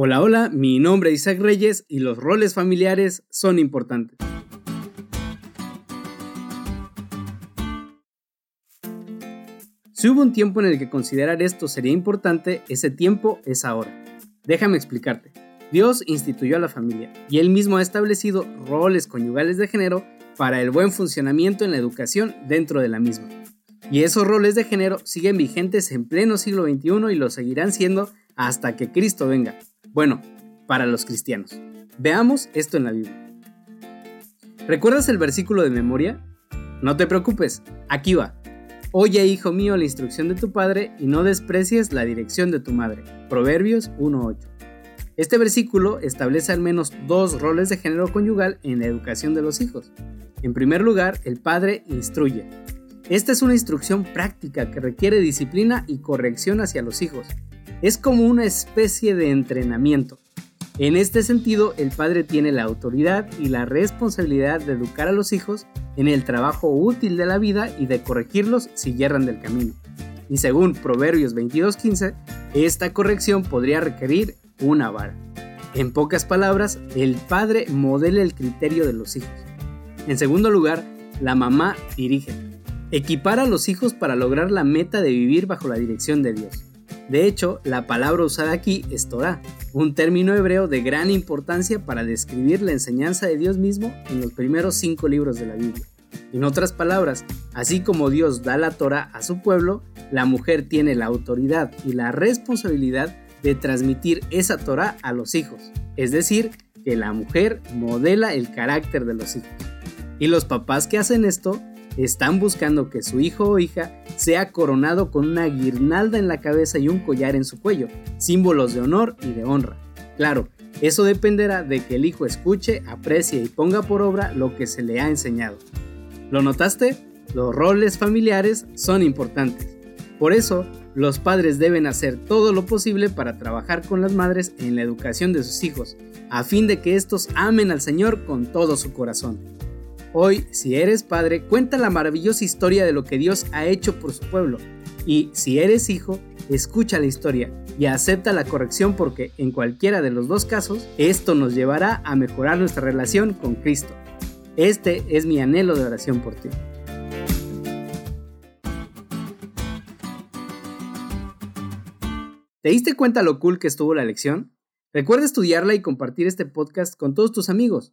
Hola, hola, mi nombre es Isaac Reyes y los roles familiares son importantes. Si hubo un tiempo en el que considerar esto sería importante, ese tiempo es ahora. Déjame explicarte. Dios instituyó a la familia y él mismo ha establecido roles conyugales de género para el buen funcionamiento en la educación dentro de la misma. Y esos roles de género siguen vigentes en pleno siglo XXI y lo seguirán siendo hasta que Cristo venga. Bueno, para los cristianos. Veamos esto en la Biblia. ¿Recuerdas el versículo de memoria? No te preocupes, aquí va. Oye, hijo mío, la instrucción de tu padre y no desprecies la dirección de tu madre. Proverbios 1.8. Este versículo establece al menos dos roles de género conyugal en la educación de los hijos. En primer lugar, el padre instruye. Esta es una instrucción práctica que requiere disciplina y corrección hacia los hijos. Es como una especie de entrenamiento. En este sentido, el padre tiene la autoridad y la responsabilidad de educar a los hijos en el trabajo útil de la vida y de corregirlos si yerran del camino. Y según Proverbios 22:15, esta corrección podría requerir una vara. En pocas palabras, el padre modela el criterio de los hijos. En segundo lugar, la mamá dirige. Equipara a los hijos para lograr la meta de vivir bajo la dirección de Dios. De hecho, la palabra usada aquí es Torah, un término hebreo de gran importancia para describir la enseñanza de Dios mismo en los primeros cinco libros de la Biblia. En otras palabras, así como Dios da la Torah a su pueblo, la mujer tiene la autoridad y la responsabilidad de transmitir esa Torah a los hijos, es decir, que la mujer modela el carácter de los hijos. Y los papás que hacen esto están buscando que su hijo o hija sea coronado con una guirnalda en la cabeza y un collar en su cuello, símbolos de honor y de honra. Claro, eso dependerá de que el hijo escuche, aprecie y ponga por obra lo que se le ha enseñado. ¿Lo notaste? Los roles familiares son importantes. Por eso, los padres deben hacer todo lo posible para trabajar con las madres en la educación de sus hijos, a fin de que estos amen al Señor con todo su corazón. Hoy, si eres padre, cuenta la maravillosa historia de lo que Dios ha hecho por su pueblo. Y si eres hijo, escucha la historia y acepta la corrección porque en cualquiera de los dos casos, esto nos llevará a mejorar nuestra relación con Cristo. Este es mi anhelo de oración por ti. ¿Te diste cuenta lo cool que estuvo la lección? Recuerda estudiarla y compartir este podcast con todos tus amigos.